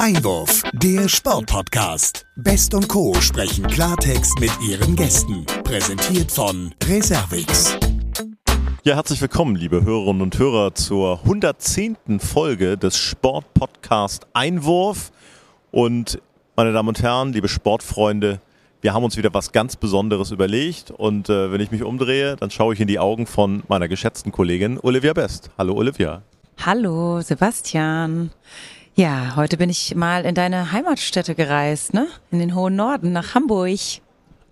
Einwurf, der Sportpodcast. Best und Co. sprechen Klartext mit ihren Gästen. Präsentiert von Reservix. Ja, herzlich willkommen, liebe Hörerinnen und Hörer, zur 110. Folge des Sportpodcast Einwurf. Und meine Damen und Herren, liebe Sportfreunde, wir haben uns wieder was ganz Besonderes überlegt. Und äh, wenn ich mich umdrehe, dann schaue ich in die Augen von meiner geschätzten Kollegin Olivia Best. Hallo, Olivia. Hallo, Sebastian. Ja, heute bin ich mal in deine Heimatstätte gereist, ne? In den hohen Norden, nach Hamburg.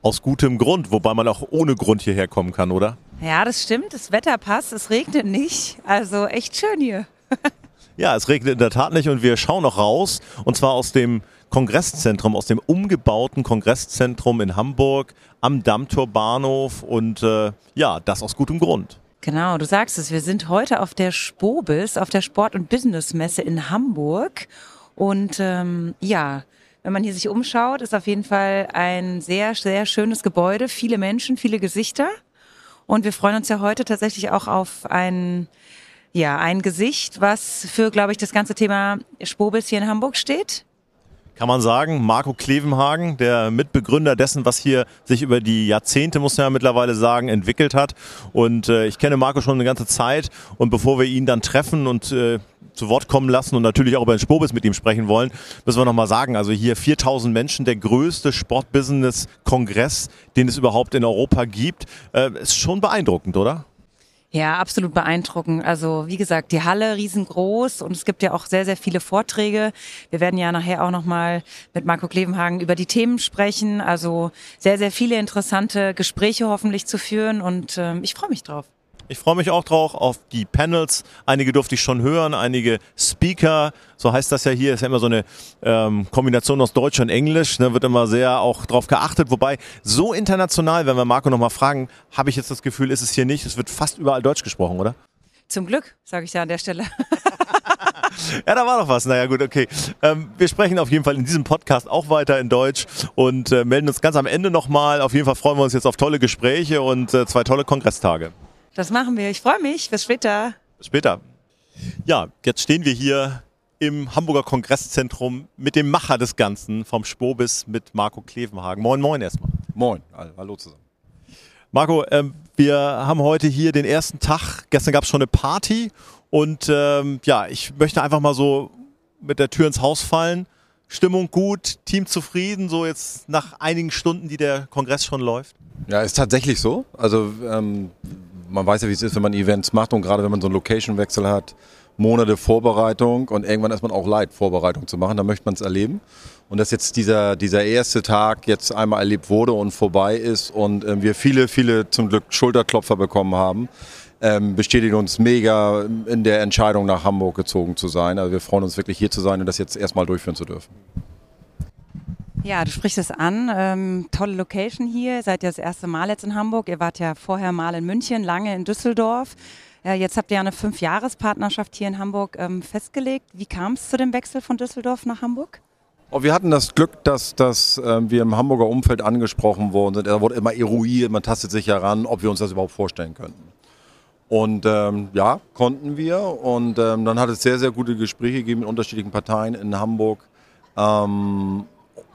Aus gutem Grund, wobei man auch ohne Grund hierher kommen kann, oder? Ja, das stimmt. Das Wetter passt, es regnet nicht. Also echt schön hier. ja, es regnet in der Tat nicht und wir schauen noch raus. Und zwar aus dem Kongresszentrum, aus dem umgebauten Kongresszentrum in Hamburg am Dammtor Bahnhof. Und äh, ja, das aus gutem Grund. Genau, du sagst es. Wir sind heute auf der Spobis, auf der Sport- und Businessmesse in Hamburg. Und ähm, ja, wenn man hier sich umschaut, ist auf jeden Fall ein sehr, sehr schönes Gebäude. Viele Menschen, viele Gesichter. Und wir freuen uns ja heute tatsächlich auch auf ein, ja, ein Gesicht, was für, glaube ich, das ganze Thema Spobis hier in Hamburg steht kann man sagen, Marco Klevenhagen, der Mitbegründer dessen, was hier sich über die Jahrzehnte, muss man ja mittlerweile sagen, entwickelt hat. Und äh, ich kenne Marco schon eine ganze Zeit. Und bevor wir ihn dann treffen und äh, zu Wort kommen lassen und natürlich auch über den Spobis mit ihm sprechen wollen, müssen wir nochmal sagen, also hier 4000 Menschen, der größte Sportbusiness-Kongress, den es überhaupt in Europa gibt, äh, ist schon beeindruckend, oder? Ja, absolut beeindruckend. Also wie gesagt, die Halle riesengroß und es gibt ja auch sehr, sehr viele Vorträge. Wir werden ja nachher auch nochmal mit Marco Klevenhagen über die Themen sprechen. Also sehr, sehr viele interessante Gespräche hoffentlich zu führen und äh, ich freue mich drauf. Ich freue mich auch drauf auf die Panels. Einige durfte ich schon hören, einige Speaker. So heißt das ja hier. Ist ja immer so eine ähm, Kombination aus Deutsch und Englisch. Da ne, wird immer sehr auch drauf geachtet. Wobei so international, wenn wir Marco nochmal fragen, habe ich jetzt das Gefühl, ist es hier nicht. Es wird fast überall Deutsch gesprochen, oder? Zum Glück, sage ich ja an der Stelle. ja, da war doch was. Naja, gut, okay. Ähm, wir sprechen auf jeden Fall in diesem Podcast auch weiter in Deutsch und äh, melden uns ganz am Ende nochmal. Auf jeden Fall freuen wir uns jetzt auf tolle Gespräche und äh, zwei tolle Kongresstage. Das machen wir. Ich freue mich. Bis später. Bis später. Ja, jetzt stehen wir hier im Hamburger Kongresszentrum mit dem Macher des Ganzen vom Spobis mit Marco Klevenhagen. Moin, moin erstmal. Moin, hallo zusammen. Marco, ähm, wir haben heute hier den ersten Tag. Gestern gab es schon eine Party und ähm, ja, ich möchte einfach mal so mit der Tür ins Haus fallen. Stimmung gut, Team zufrieden, so jetzt nach einigen Stunden, die der Kongress schon läuft? Ja, ist tatsächlich so. Also ähm, man weiß ja, wie es ist, wenn man Events macht und gerade wenn man so einen Location-Wechsel hat, Monate Vorbereitung und irgendwann ist man auch leid, Vorbereitung zu machen, da möchte man es erleben. Und dass jetzt dieser, dieser erste Tag jetzt einmal erlebt wurde und vorbei ist und äh, wir viele, viele zum Glück Schulterklopfer bekommen haben, ähm, bestätigt uns mega in der Entscheidung nach Hamburg gezogen zu sein. Also wir freuen uns wirklich hier zu sein und das jetzt erstmal durchführen zu dürfen. Ja, du sprichst es an. Ähm, tolle Location hier. Seid ihr das erste Mal jetzt in Hamburg. Ihr wart ja vorher mal in München, lange in Düsseldorf. Äh, jetzt habt ihr ja eine Fünfjahrespartnerschaft hier in Hamburg ähm, festgelegt. Wie kam es zu dem Wechsel von Düsseldorf nach Hamburg? Oh, wir hatten das Glück, dass, dass äh, wir im Hamburger Umfeld angesprochen worden sind. Da wurde immer eruiert, man tastet sich heran, ob wir uns das überhaupt vorstellen könnten. Und ähm, ja, konnten wir. Und ähm, dann hat es sehr, sehr gute Gespräche gegeben mit unterschiedlichen Parteien in Hamburg. Ähm,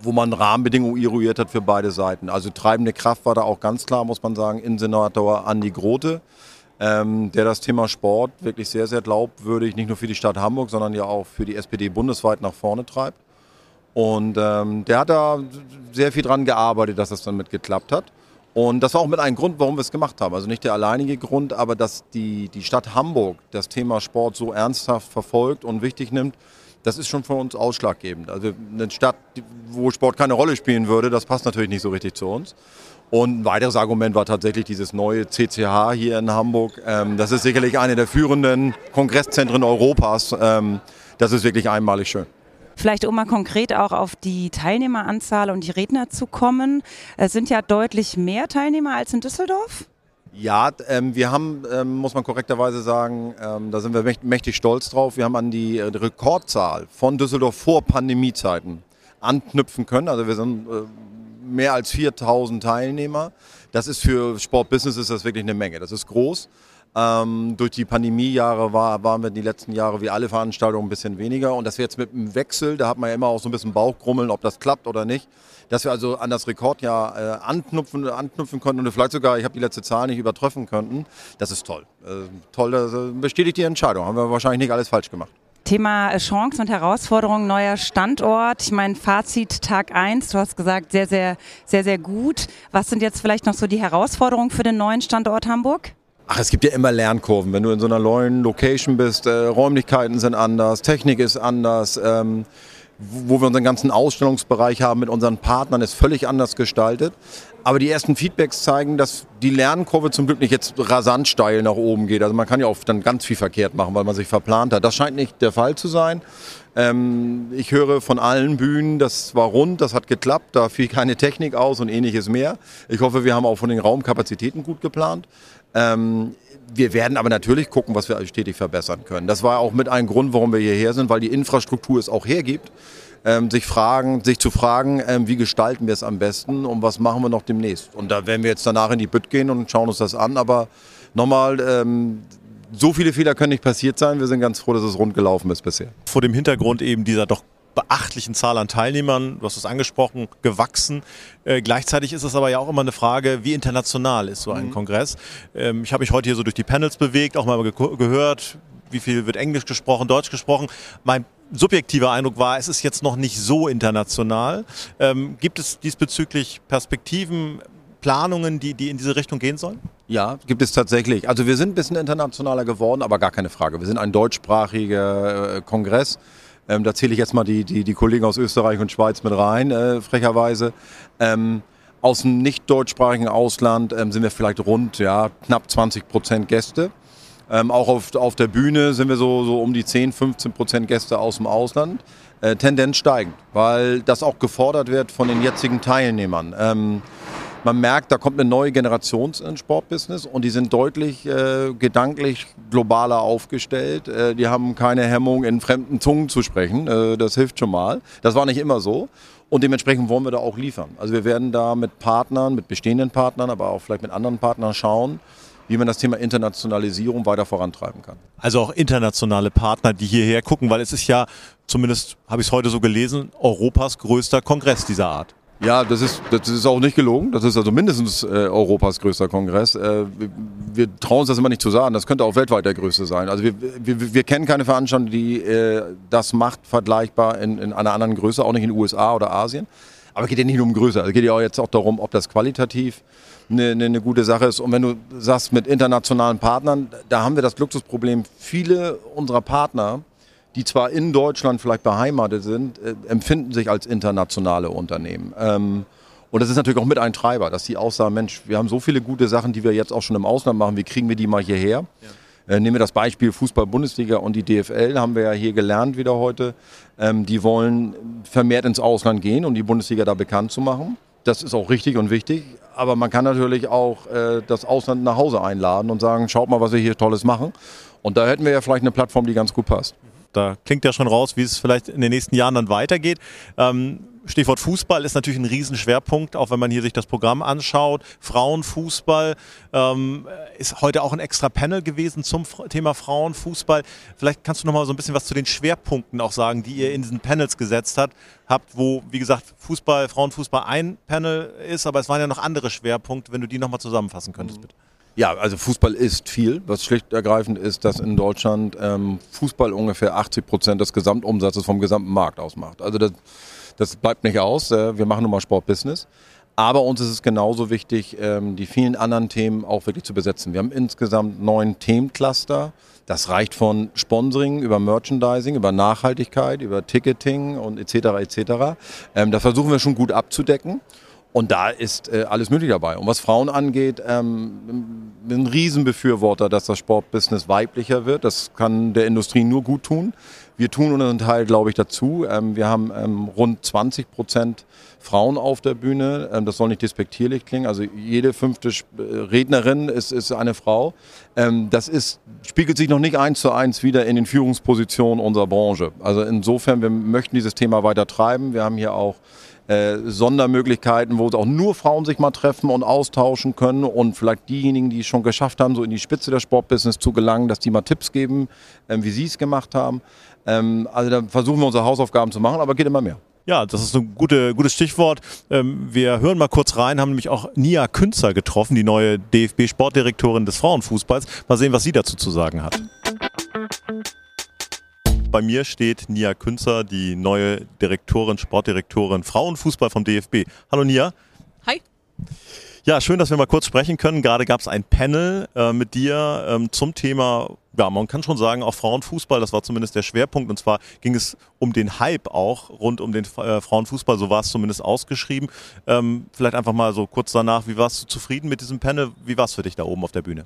wo man Rahmenbedingungen eruiert hat für beide Seiten. Also treibende Kraft war da auch ganz klar, muss man sagen, Innensenator Andi Grote, ähm, der das Thema Sport wirklich sehr, sehr glaubwürdig, nicht nur für die Stadt Hamburg, sondern ja auch für die SPD bundesweit nach vorne treibt. Und ähm, der hat da sehr viel dran gearbeitet, dass das dann mit geklappt hat. Und das war auch mit einem Grund, warum wir es gemacht haben. Also nicht der alleinige Grund, aber dass die, die Stadt Hamburg das Thema Sport so ernsthaft verfolgt und wichtig nimmt, das ist schon für uns ausschlaggebend. Also eine Stadt, wo Sport keine Rolle spielen würde, das passt natürlich nicht so richtig zu uns. Und ein weiteres Argument war tatsächlich dieses neue CCH hier in Hamburg. Ähm, das ist sicherlich eine der führenden Kongresszentren Europas. Ähm, das ist wirklich einmalig schön. Vielleicht um mal konkret auch auf die Teilnehmeranzahl und die Redner zu kommen. Es sind ja deutlich mehr Teilnehmer als in Düsseldorf. Ja, ähm, wir haben, ähm, muss man korrekterweise sagen, ähm, da sind wir mächtig, stolz drauf. Wir haben an die äh, Rekordzahl von Düsseldorf vor Pandemiezeiten anknüpfen können. Also wir sind äh, mehr als 4000 Teilnehmer. Das ist für Sportbusiness ist das wirklich eine Menge. Das ist groß. Ähm, durch die Pandemiejahre war, waren wir die letzten Jahre wie alle Veranstaltungen ein bisschen weniger. Und dass wir jetzt mit dem Wechsel, da hat man ja immer auch so ein bisschen Bauchgrummeln, ob das klappt oder nicht, dass wir also an das Rekordjahr äh, anknüpfen, anknüpfen konnten und vielleicht sogar, ich habe die letzte Zahl nicht übertreffen könnten. Das ist toll. Äh, toll, das äh, bestätigt die Entscheidung. Haben wir wahrscheinlich nicht alles falsch gemacht. Thema äh, Chancen und Herausforderungen, neuer Standort. Ich meine, Fazit Tag 1, du hast gesagt, sehr, sehr, sehr, sehr gut. Was sind jetzt vielleicht noch so die Herausforderungen für den neuen Standort Hamburg? Ach, es gibt ja immer Lernkurven. Wenn du in so einer neuen Location bist, äh, Räumlichkeiten sind anders, Technik ist anders. Ähm, wo wir unseren ganzen Ausstellungsbereich haben mit unseren Partnern, ist völlig anders gestaltet. Aber die ersten Feedbacks zeigen, dass die Lernkurve zum Glück nicht jetzt rasant steil nach oben geht. Also man kann ja auch dann ganz viel verkehrt machen, weil man sich verplant hat. Das scheint nicht der Fall zu sein. Ähm, ich höre von allen Bühnen, das war rund, das hat geklappt, da fiel keine Technik aus und ähnliches mehr. Ich hoffe, wir haben auch von den Raumkapazitäten gut geplant. Ähm, wir werden aber natürlich gucken, was wir stetig verbessern können. Das war auch mit ein Grund, warum wir hierher sind, weil die Infrastruktur es auch hergibt. Ähm, sich fragen, sich zu fragen, ähm, wie gestalten wir es am besten und was machen wir noch demnächst. Und da werden wir jetzt danach in die Bütt gehen und schauen uns das an. Aber nochmal, ähm, so viele Fehler können nicht passiert sein. Wir sind ganz froh, dass es rund gelaufen ist bisher. Vor dem Hintergrund eben dieser doch beachtlichen Zahl an Teilnehmern, du hast es angesprochen, gewachsen. Äh, gleichzeitig ist es aber ja auch immer eine Frage, wie international ist so ein mhm. Kongress. Ähm, ich habe mich heute hier so durch die Panels bewegt, auch mal ge gehört, wie viel wird Englisch gesprochen, Deutsch gesprochen. Mein subjektiver Eindruck war, es ist jetzt noch nicht so international. Ähm, gibt es diesbezüglich Perspektiven, Planungen, die, die in diese Richtung gehen sollen? Ja, gibt es tatsächlich. Also wir sind ein bisschen internationaler geworden, aber gar keine Frage. Wir sind ein deutschsprachiger äh, Kongress. Ähm, da zähle ich jetzt mal die, die, die Kollegen aus Österreich und Schweiz mit rein, äh, frecherweise. Ähm, aus dem nicht deutschsprachigen Ausland ähm, sind wir vielleicht rund ja, knapp 20 Prozent Gäste. Ähm, auch auf, auf der Bühne sind wir so, so um die 10, 15 Prozent Gäste aus dem Ausland. Äh, Tendenz steigend, weil das auch gefordert wird von den jetzigen Teilnehmern. Ähm, man merkt, da kommt eine neue Generation ins Sportbusiness und die sind deutlich äh, gedanklich globaler aufgestellt. Äh, die haben keine Hemmung, in fremden Zungen zu sprechen. Äh, das hilft schon mal. Das war nicht immer so. Und dementsprechend wollen wir da auch liefern. Also wir werden da mit Partnern, mit bestehenden Partnern, aber auch vielleicht mit anderen Partnern schauen, wie man das Thema Internationalisierung weiter vorantreiben kann. Also auch internationale Partner, die hierher gucken, weil es ist ja, zumindest habe ich es heute so gelesen, Europas größter Kongress dieser Art. Ja, das ist, das ist auch nicht gelogen. Das ist also mindestens äh, Europas größter Kongress. Äh, wir, wir trauen uns das immer nicht zu sagen. Das könnte auch weltweit der größte sein. Also wir, wir, wir kennen keine Veranstaltung, die äh, das macht, vergleichbar in, in einer anderen Größe, auch nicht in den USA oder Asien. Aber es geht ja nicht nur um Größe. Es geht ja auch jetzt auch darum, ob das qualitativ eine, eine, eine gute Sache ist. Und wenn du sagst, mit internationalen Partnern, da haben wir das Luxusproblem, viele unserer Partner die zwar in Deutschland vielleicht beheimatet sind, äh, empfinden sich als internationale Unternehmen. Ähm, und das ist natürlich auch mit ein Treiber, dass die auch sagen, Mensch, wir haben so viele gute Sachen, die wir jetzt auch schon im Ausland machen, wie kriegen wir die mal hierher? Ja. Äh, nehmen wir das Beispiel Fußball-Bundesliga und die DFL, haben wir ja hier gelernt wieder heute. Ähm, die wollen vermehrt ins Ausland gehen, um die Bundesliga da bekannt zu machen. Das ist auch richtig und wichtig. Aber man kann natürlich auch äh, das Ausland nach Hause einladen und sagen, schaut mal, was wir hier Tolles machen. Und da hätten wir ja vielleicht eine Plattform, die ganz gut passt. Da klingt ja schon raus, wie es vielleicht in den nächsten Jahren dann weitergeht. Ähm, Stichwort Fußball ist natürlich ein Riesenschwerpunkt, auch wenn man hier sich das Programm anschaut. Frauenfußball ähm, ist heute auch ein extra Panel gewesen zum Thema Frauenfußball. Vielleicht kannst du noch mal so ein bisschen was zu den Schwerpunkten auch sagen, die ihr in diesen Panels gesetzt habt, habt, wo, wie gesagt, Fußball, Frauenfußball ein Panel ist, aber es waren ja noch andere Schwerpunkte, wenn du die noch mal zusammenfassen könntest, bitte. Ja, also Fußball ist viel. Was schlicht ergreifend ist, dass in Deutschland ähm, Fußball ungefähr 80 Prozent des Gesamtumsatzes vom gesamten Markt ausmacht. Also das, das bleibt nicht aus. Äh, wir machen nun mal Sportbusiness. Aber uns ist es genauso wichtig, ähm, die vielen anderen Themen auch wirklich zu besetzen. Wir haben insgesamt neun Themencluster. Das reicht von Sponsoring über Merchandising, über Nachhaltigkeit, über Ticketing und etc. etc. Ähm, da versuchen wir schon gut abzudecken. Und da ist äh, alles möglich dabei. Und was Frauen angeht, ähm, ein Riesenbefürworter, dass das Sportbusiness weiblicher wird. Das kann der Industrie nur gut tun. Wir tun unseren Teil, glaube ich, dazu. Ähm, wir haben ähm, rund 20 Prozent Frauen auf der Bühne. Ähm, das soll nicht despektierlich klingen. Also jede fünfte äh, Rednerin ist, ist eine Frau. Ähm, das ist, spiegelt sich noch nicht eins zu eins wieder in den Führungspositionen unserer Branche. Also insofern, wir möchten dieses Thema weiter treiben. Wir haben hier auch äh, Sondermöglichkeiten, wo auch nur Frauen sich mal treffen und austauschen können und vielleicht diejenigen, die es schon geschafft haben, so in die Spitze des Sportbusiness zu gelangen, dass die mal Tipps geben, ähm, wie sie es gemacht haben. Ähm, also da versuchen wir unsere Hausaufgaben zu machen, aber geht immer mehr. Ja, das ist ein gute, gutes Stichwort. Ähm, wir hören mal kurz rein, haben nämlich auch Nia Künzer getroffen, die neue DFB-Sportdirektorin des Frauenfußballs. Mal sehen, was sie dazu zu sagen hat. Bei mir steht Nia Künzer, die neue Direktorin, Sportdirektorin Frauenfußball vom DFB. Hallo Nia. Hi. Ja, schön, dass wir mal kurz sprechen können. Gerade gab es ein Panel äh, mit dir ähm, zum Thema, ja, man kann schon sagen, auch Frauenfußball. Das war zumindest der Schwerpunkt. Und zwar ging es um den Hype auch rund um den äh, Frauenfußball. So war es zumindest ausgeschrieben. Ähm, vielleicht einfach mal so kurz danach, wie warst du zufrieden mit diesem Panel? Wie war es für dich da oben auf der Bühne?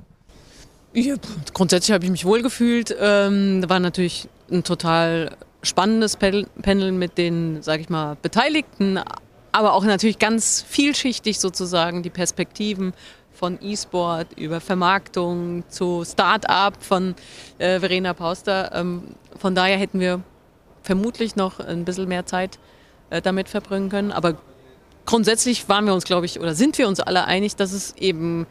Ja, grundsätzlich habe ich mich wohlgefühlt. Ähm, war natürlich ein total spannendes Panel mit den, sage ich mal, Beteiligten, aber auch natürlich ganz vielschichtig sozusagen die Perspektiven von E-Sport über Vermarktung zu Start-up von äh, Verena Pauster. Ähm, von daher hätten wir vermutlich noch ein bisschen mehr Zeit äh, damit verbringen können. Aber grundsätzlich waren wir uns, glaube ich, oder sind wir uns alle einig, dass es eben,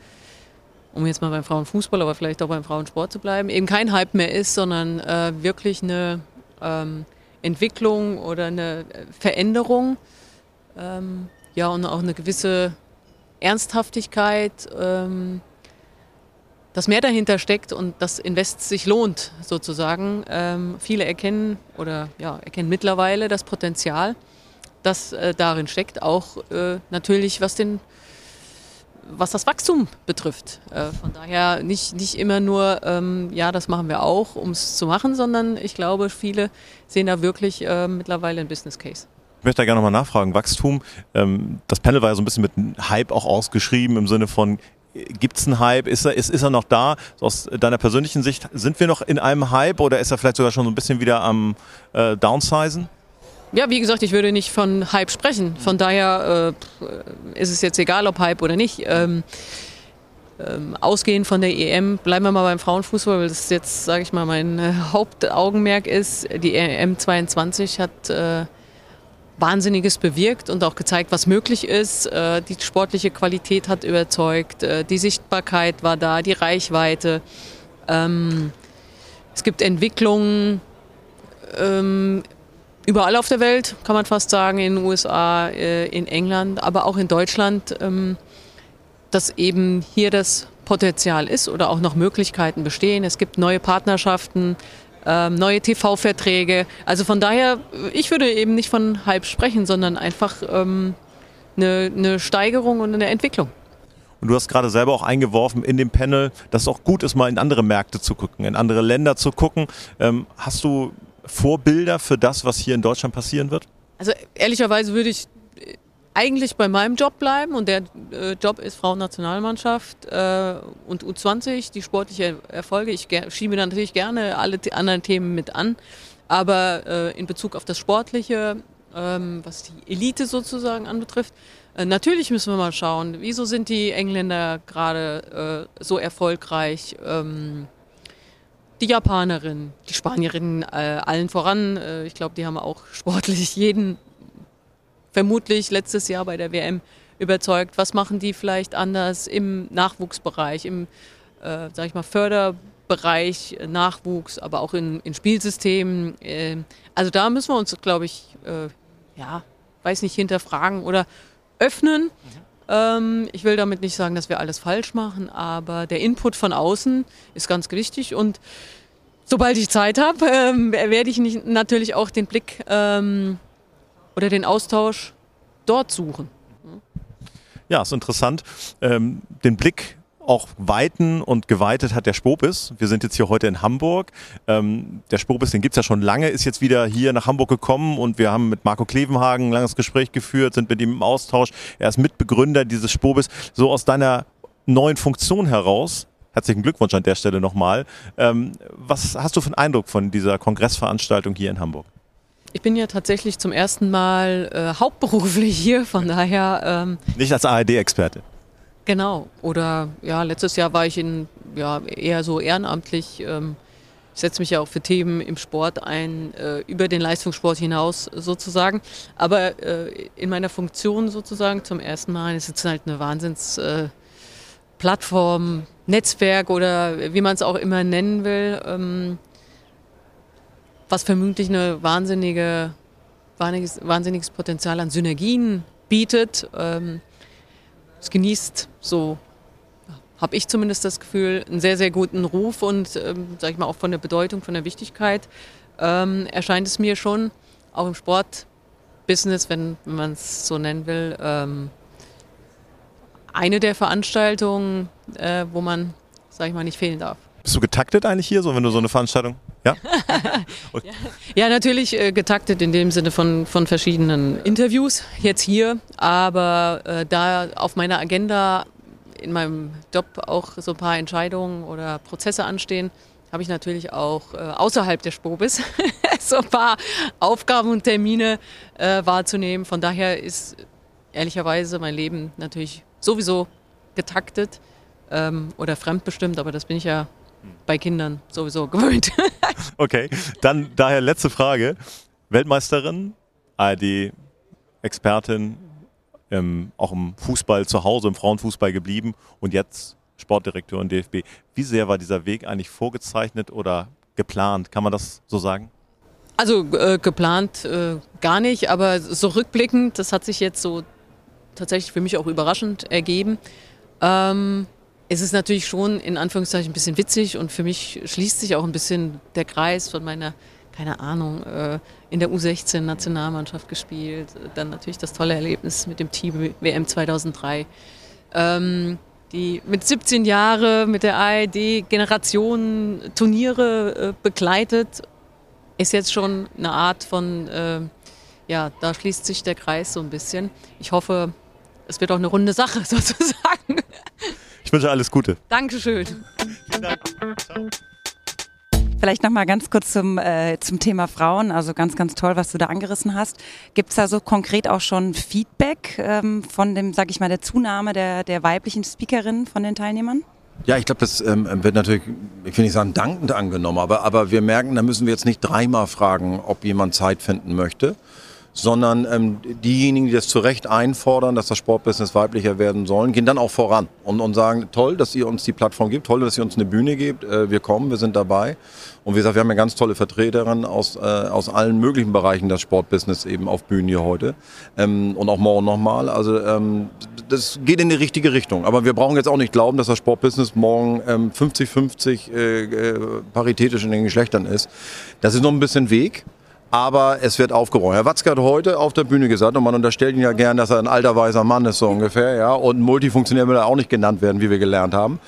um jetzt mal beim Frauenfußball, aber vielleicht auch beim Frauensport zu bleiben, eben kein Hype mehr ist, sondern äh, wirklich eine ähm, Entwicklung oder eine Veränderung ähm, ja, und auch eine gewisse Ernsthaftigkeit, ähm, dass mehr dahinter steckt und das Invest sich lohnt, sozusagen. Ähm, viele erkennen oder ja, erkennen mittlerweile das Potenzial, das äh, darin steckt, auch äh, natürlich was den was das Wachstum betrifft. Äh, von daher nicht, nicht immer nur, ähm, ja, das machen wir auch, um es zu machen, sondern ich glaube, viele sehen da wirklich äh, mittlerweile einen Business Case. Ich möchte da gerne nochmal nachfragen. Wachstum, ähm, das Panel war ja so ein bisschen mit Hype auch ausgeschrieben im Sinne von, gibt es einen Hype? Ist er, ist, ist er noch da? Aus deiner persönlichen Sicht, sind wir noch in einem Hype oder ist er vielleicht sogar schon so ein bisschen wieder am äh, Downsizen? Ja, wie gesagt, ich würde nicht von Hype sprechen. Von daher äh, ist es jetzt egal, ob Hype oder nicht. Ähm, ähm, ausgehend von der EM, bleiben wir mal beim Frauenfußball, weil das jetzt, sage ich mal, mein äh, Hauptaugenmerk ist. Die EM 22 hat äh, Wahnsinniges bewirkt und auch gezeigt, was möglich ist. Äh, die sportliche Qualität hat überzeugt, äh, die Sichtbarkeit war da, die Reichweite. Ähm, es gibt Entwicklungen ähm, überall auf der Welt, kann man fast sagen, in den USA, äh, in England, aber auch in Deutschland, ähm, dass eben hier das Potenzial ist oder auch noch Möglichkeiten bestehen. Es gibt neue Partnerschaften, ähm, neue TV-Verträge. Also von daher, ich würde eben nicht von Hype sprechen, sondern einfach ähm, eine, eine Steigerung und eine Entwicklung. Und du hast gerade selber auch eingeworfen in dem Panel, dass es auch gut ist, mal in andere Märkte zu gucken, in andere Länder zu gucken. Hast du Vorbilder für das, was hier in Deutschland passieren wird? Also ehrlicherweise würde ich eigentlich bei meinem Job bleiben und der äh, Job ist Frauennationalmannschaft äh, und U20, die sportlichen Erfolge. Ich schiebe natürlich gerne alle anderen Themen mit an, aber äh, in Bezug auf das Sportliche, ähm, was die Elite sozusagen anbetrifft, äh, natürlich müssen wir mal schauen, wieso sind die Engländer gerade äh, so erfolgreich? Ähm, die Japanerin, die Spanierin, äh, allen voran. ich glaube, die haben auch sportlich jeden vermutlich letztes Jahr bei der WM überzeugt. Was machen die vielleicht anders im Nachwuchsbereich, im, äh, sag ich mal, Förderbereich, äh, Nachwuchs, aber auch in, in Spielsystemen. Äh, also da müssen wir uns, glaube ich, äh, ja, weiß nicht, hinterfragen oder öffnen. Mhm. ich will damit nicht sagen, dass wir alles falsch machen, aber der Input von außen ist ganz wichtig und sobald ich Zeit habe, ähm, werde ich nicht, natürlich auch den Blick ähm, oder den Austausch dort suchen. Ja, ist interessant. Ähm, den Blick auch weiten und geweitet hat der Spobis. Wir sind jetzt hier heute in Hamburg. Ähm, der Spobis, den gibt's ja schon lange, ist jetzt wieder hier nach Hamburg gekommen und wir haben mit Marco Klevenhagen ein langes Gespräch geführt, sind mit ihm im Austausch. Er ist Mitbegründer dieses Spobis. So aus deiner neuen Funktion heraus, herzlichen Glückwunsch an der Stelle nochmal. Ähm, was hast du für einen Eindruck von dieser Kongressveranstaltung hier in Hamburg? Ich bin ja tatsächlich zum ersten Mal äh, hauptberuflich hier, von daher. Ähm, Nicht als ARD-Experte. Genau. Oder ja, letztes Jahr war ich in ja eher so ehrenamtlich ähm, ich setze mich ja auch für Themen im Sport ein, äh, über den Leistungssport hinaus sozusagen. Aber äh, in meiner Funktion sozusagen zum ersten Mal ist es halt eine Wahnsinnsplattform, äh, Netzwerk oder wie man es auch immer nennen will, ähm, was vermutlich eine wahnsinnige, wahnsinniges, wahnsinniges Potenzial an Synergien bietet. Ähm, es genießt so habe ich zumindest das Gefühl, einen sehr, sehr guten Ruf und, ähm, sage ich mal, auch von der Bedeutung, von der Wichtigkeit ähm, erscheint es mir schon, auch im Sportbusiness, wenn, wenn man es so nennen will, ähm, eine der Veranstaltungen, äh, wo man, sage ich mal, nicht fehlen darf. Bist du getaktet eigentlich hier, so wenn du so eine Veranstaltung? Ja? ja, ja, natürlich äh, getaktet in dem Sinne von, von verschiedenen Interviews jetzt hier, aber äh, da auf meiner Agenda in meinem Job auch so ein paar Entscheidungen oder Prozesse anstehen, habe ich natürlich auch äh, außerhalb der Spobis so ein paar Aufgaben und Termine äh, wahrzunehmen. Von daher ist ehrlicherweise mein Leben natürlich sowieso getaktet ähm, oder fremdbestimmt, aber das bin ich ja bei Kindern sowieso gewöhnt. okay, dann daher letzte Frage. Weltmeisterin, ARD-Expertin, ähm, auch im Fußball zu Hause, im Frauenfußball geblieben und jetzt Sportdirektor in DFB. Wie sehr war dieser Weg eigentlich vorgezeichnet oder geplant? Kann man das so sagen? Also äh, geplant äh, gar nicht, aber so rückblickend, das hat sich jetzt so tatsächlich für mich auch überraschend ergeben. Ähm, es ist natürlich schon in Anführungszeichen ein bisschen witzig und für mich schließt sich auch ein bisschen der Kreis von meiner keine Ahnung, äh, in der U16-Nationalmannschaft gespielt. Dann natürlich das tolle Erlebnis mit dem Team WM 2003. Ähm, die mit 17 Jahren mit der ARD Generationen Turniere äh, begleitet, ist jetzt schon eine Art von, äh, ja, da schließt sich der Kreis so ein bisschen. Ich hoffe, es wird auch eine runde Sache sozusagen. Ich wünsche alles Gute. Dankeschön. Vielen Dank. Ciao. Vielleicht noch mal ganz kurz zum, äh, zum Thema Frauen. Also ganz, ganz toll, was du da angerissen hast. Gibt es da so konkret auch schon Feedback ähm, von dem, sag ich mal, der Zunahme der, der weiblichen Speakerinnen von den Teilnehmern? Ja, ich glaube, das ähm, wird natürlich, ich will nicht sagen dankend angenommen, aber, aber wir merken, da müssen wir jetzt nicht dreimal fragen, ob jemand Zeit finden möchte, sondern ähm, diejenigen, die das zu Recht einfordern, dass das Sportbusiness weiblicher werden sollen, gehen dann auch voran und, und sagen, toll, dass ihr uns die Plattform gibt, toll, dass ihr uns eine Bühne gebt, äh, wir kommen, wir sind dabei. Und wie gesagt, wir haben ja ganz tolle Vertreterinnen aus, äh, aus allen möglichen Bereichen des Sportbusiness eben auf Bühnen hier heute ähm, und auch morgen nochmal. Also ähm, das geht in die richtige Richtung. Aber wir brauchen jetzt auch nicht glauben, dass das Sportbusiness morgen 50-50 ähm, äh, äh, paritätisch in den Geschlechtern ist. Das ist noch ein bisschen Weg aber es wird aufgeräumt. Herr Watzke hat heute auf der Bühne gesagt, und man unterstellt ihn ja gern, dass er ein alter weißer Mann ist, so ungefähr, ja, und Multifunktionär will er auch nicht genannt werden, wie wir gelernt haben.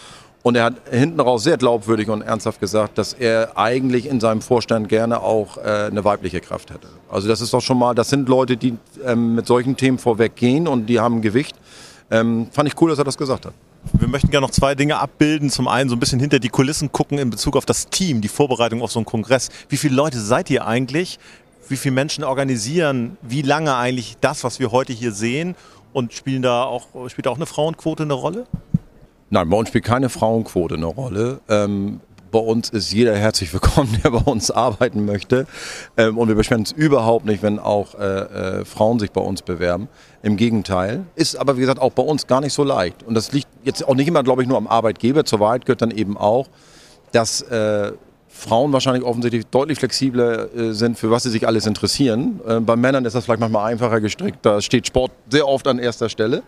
Und er hat hinten raus sehr glaubwürdig und ernsthaft gesagt, dass er eigentlich in seinem Vorstand gerne auch äh, eine weibliche Kraft hätte. Also das ist doch schon mal, das sind Leute, die ähm, mit solchen Themen vorweggehen und die haben Gewicht. Ähm, fand ich cool, dass er das gesagt hat. Wir möchten gerne noch zwei Dinge abbilden. Zum einen so ein bisschen hinter die Kulissen gucken in Bezug auf das Team, die Vorbereitung auf so einen Kongress. Wie viele Leute seid ihr eigentlich? Wie viele Menschen organisieren wie lange eigentlich das, was wir heute hier sehen? Und spielen da auch, spielt da auch eine Frauenquote eine Rolle? Nein, bei uns spielt keine Frauenquote eine Rolle. Ähm, bei uns ist jeder herzlich willkommen, der bei uns arbeiten möchte. Ähm, und wir beschweren uns überhaupt nicht, wenn auch äh, äh, Frauen sich bei uns bewerben. Im Gegenteil. Ist aber, wie gesagt, auch bei uns gar nicht so leicht. Und das liegt jetzt auch nicht immer, glaube ich, nur am Arbeitgeber. Zur Wahrheit gehört dann eben auch, dass äh, Frauen wahrscheinlich offensichtlich deutlich flexibler äh, sind, für was sie sich alles interessieren. Äh, bei Männern ist das vielleicht manchmal einfacher gestrickt. Da steht Sport sehr oft an erster Stelle. Mhm.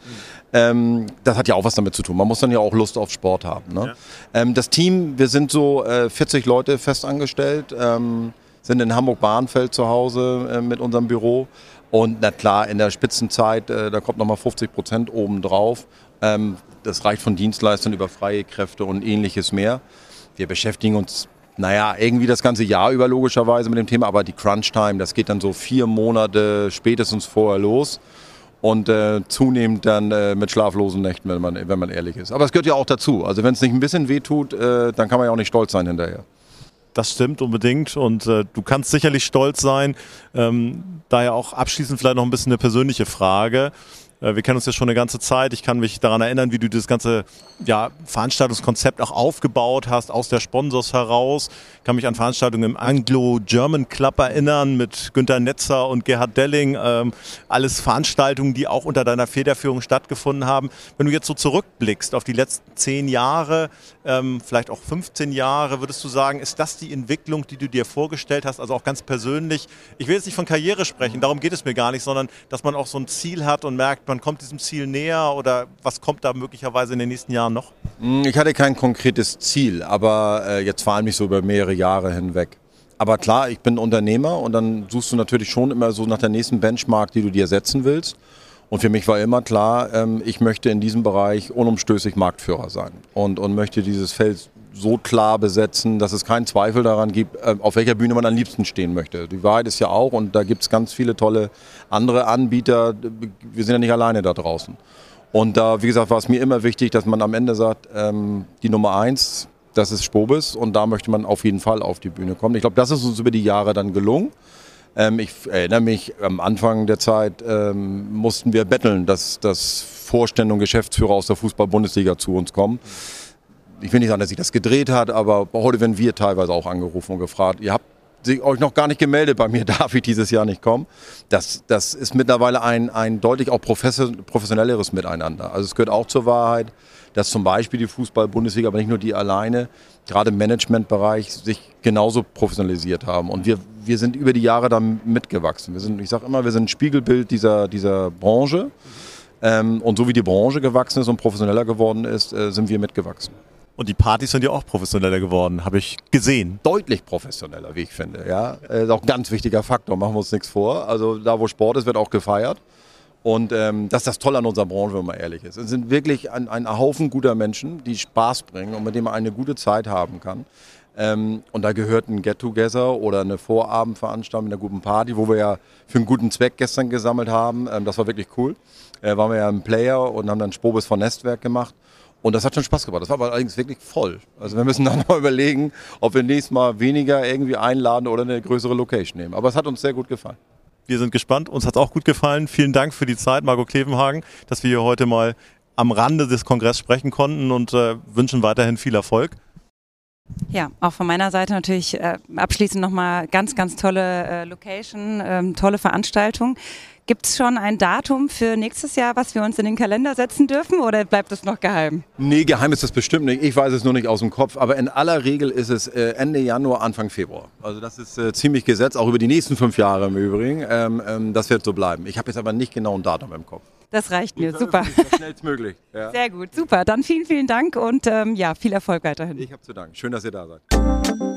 Ähm, das hat ja auch was damit zu tun. Man muss dann ja auch Lust auf Sport haben. Ne? Ja. Ähm, das Team, wir sind so äh, 40 Leute festangestellt, ähm, sind in Hamburg-Bahnfeld zu Hause äh, mit unserem Büro. Und na klar, in der Spitzenzeit, äh, da kommt nochmal 50 Prozent obendrauf. Ähm, das reicht von Dienstleistern über freie Kräfte und ähnliches mehr. Wir beschäftigen uns naja, irgendwie das ganze Jahr über logischerweise mit dem Thema, aber die Crunch-Time, das geht dann so vier Monate spätestens vorher los und äh, zunehmend dann äh, mit schlaflosen Nächten, wenn man, wenn man ehrlich ist. Aber es gehört ja auch dazu. Also wenn es nicht ein bisschen wehtut, äh, dann kann man ja auch nicht stolz sein hinterher. Das stimmt unbedingt und äh, du kannst sicherlich stolz sein. Ähm, daher auch abschließend vielleicht noch ein bisschen eine persönliche Frage. Äh, wir kennen uns ja schon eine ganze Zeit. Ich kann mich daran erinnern, wie du das ganze ja, Veranstaltungskonzept auch aufgebaut hast, aus der Sponsors heraus. Ich kann mich an Veranstaltungen im Anglo-German Club erinnern mit Günter Netzer und Gerhard Delling. Ähm, alles Veranstaltungen, die auch unter deiner Federführung stattgefunden haben. Wenn du jetzt so zurückblickst auf die letzten zehn Jahre, ähm, vielleicht auch 15 Jahre, würdest du sagen, ist das die Entwicklung, die du dir vorgestellt hast, also auch ganz persönlich? Ich will jetzt nicht von Karriere sprechen, darum geht es mir gar nicht, sondern dass man auch so ein Ziel hat und merkt, man kommt diesem Ziel näher oder was kommt da möglicherweise in den nächsten Jahren noch? Hm, ich hatte kein konkretes Ziel, aber äh, jetzt vor allem nicht so über mehrere Jahre hinweg. Aber klar, ich bin Unternehmer und dann suchst du natürlich schon immer so nach der nächsten Benchmark, die du dir setzen willst. Und für mich war immer klar, ähm, ich möchte in diesem Bereich unumstößlich Marktführer sein und, und möchte dieses Feld so klar besetzen, dass es keinen Zweifel daran gibt, äh, auf welcher Bühne man am liebsten stehen möchte. Die Wahrheit ist ja auch, und da gibt es ganz viele tolle andere Anbieter, wir sind ja nicht alleine da draußen. Und da, wie gesagt, war es mir immer wichtig, dass man am Ende sagt, ähm, die Nummer eins, das ist Spobis und da möchte man auf jeden Fall auf die Bühne kommen. Ich glaube, das ist uns über die Jahre dann gelungen. Ähm, ich erinnere mich, am Anfang der Zeit ähm, mussten wir betteln, dass, dass Vorstände und Geschäftsführer aus der Fußball-Bundesliga zu uns kommen. Ich will nicht sagen, dass sich das gedreht hat, aber heute werden wir teilweise auch angerufen und gefragt, ihr habt euch noch gar nicht gemeldet bei mir, darf ich dieses Jahr nicht kommen. Das, das ist mittlerweile ein, ein deutlich auch professionelleres Miteinander. Also es gehört auch zur Wahrheit, dass zum Beispiel die Fußball-Bundesliga, aber nicht nur die alleine, gerade im Managementbereich sich genauso professionalisiert haben. Und wir, wir sind über die Jahre da mitgewachsen. Wir sind, ich sage immer, wir sind ein Spiegelbild dieser, dieser Branche. Ähm, und so wie die Branche gewachsen ist und professioneller geworden ist, äh, sind wir mitgewachsen. Und die Partys sind ja auch professioneller geworden, habe ich gesehen. Deutlich professioneller, wie ich finde. Ja, äh, ist auch ein ganz wichtiger Faktor, machen wir uns nichts vor. Also da, wo Sport ist, wird auch gefeiert. Und ähm, das ist das Tolle an unserer Branche, wenn man ehrlich ist. Es sind wirklich ein, ein Haufen guter Menschen, die Spaß bringen und mit denen man eine gute Zeit haben kann. Ähm, und da gehört ein Get-Together oder eine Vorabendveranstaltung mit einer guten Party, wo wir ja für einen guten Zweck gestern gesammelt haben. Ähm, das war wirklich cool. Äh, waren wir ja im Player und haben dann Spobis von Nestwerk gemacht. Und das hat schon Spaß gemacht. Das war aber allerdings wirklich voll. Also wir müssen dann mal überlegen, ob wir nächstes Mal weniger irgendwie einladen oder eine größere Location nehmen. Aber es hat uns sehr gut gefallen. Wir sind gespannt. Uns hat es auch gut gefallen. Vielen Dank für die Zeit, Margot Klevenhagen, dass wir hier heute mal am Rande des Kongresses sprechen konnten und äh, wünschen weiterhin viel Erfolg. Ja, auch von meiner Seite natürlich äh, abschließend nochmal ganz, ganz tolle äh, Location, ähm, tolle Veranstaltung. Gibt es schon ein Datum für nächstes Jahr, was wir uns in den Kalender setzen dürfen oder bleibt es noch geheim? Nee, geheim ist das bestimmt nicht. Ich weiß es nur nicht aus dem Kopf. Aber in aller Regel ist es äh, Ende Januar, Anfang Februar. Also das ist äh, ziemlich gesetzt, auch über die nächsten fünf Jahre im Übrigen. Ähm, ähm, das wird so bleiben. Ich habe jetzt aber nicht genau ein Datum im Kopf. Das reicht mir, super. Schnellstmöglich. Ja. Sehr gut, super. Dann vielen, vielen Dank und ähm, ja, viel Erfolg weiterhin. Ich habe zu danken. Schön, dass ihr da seid.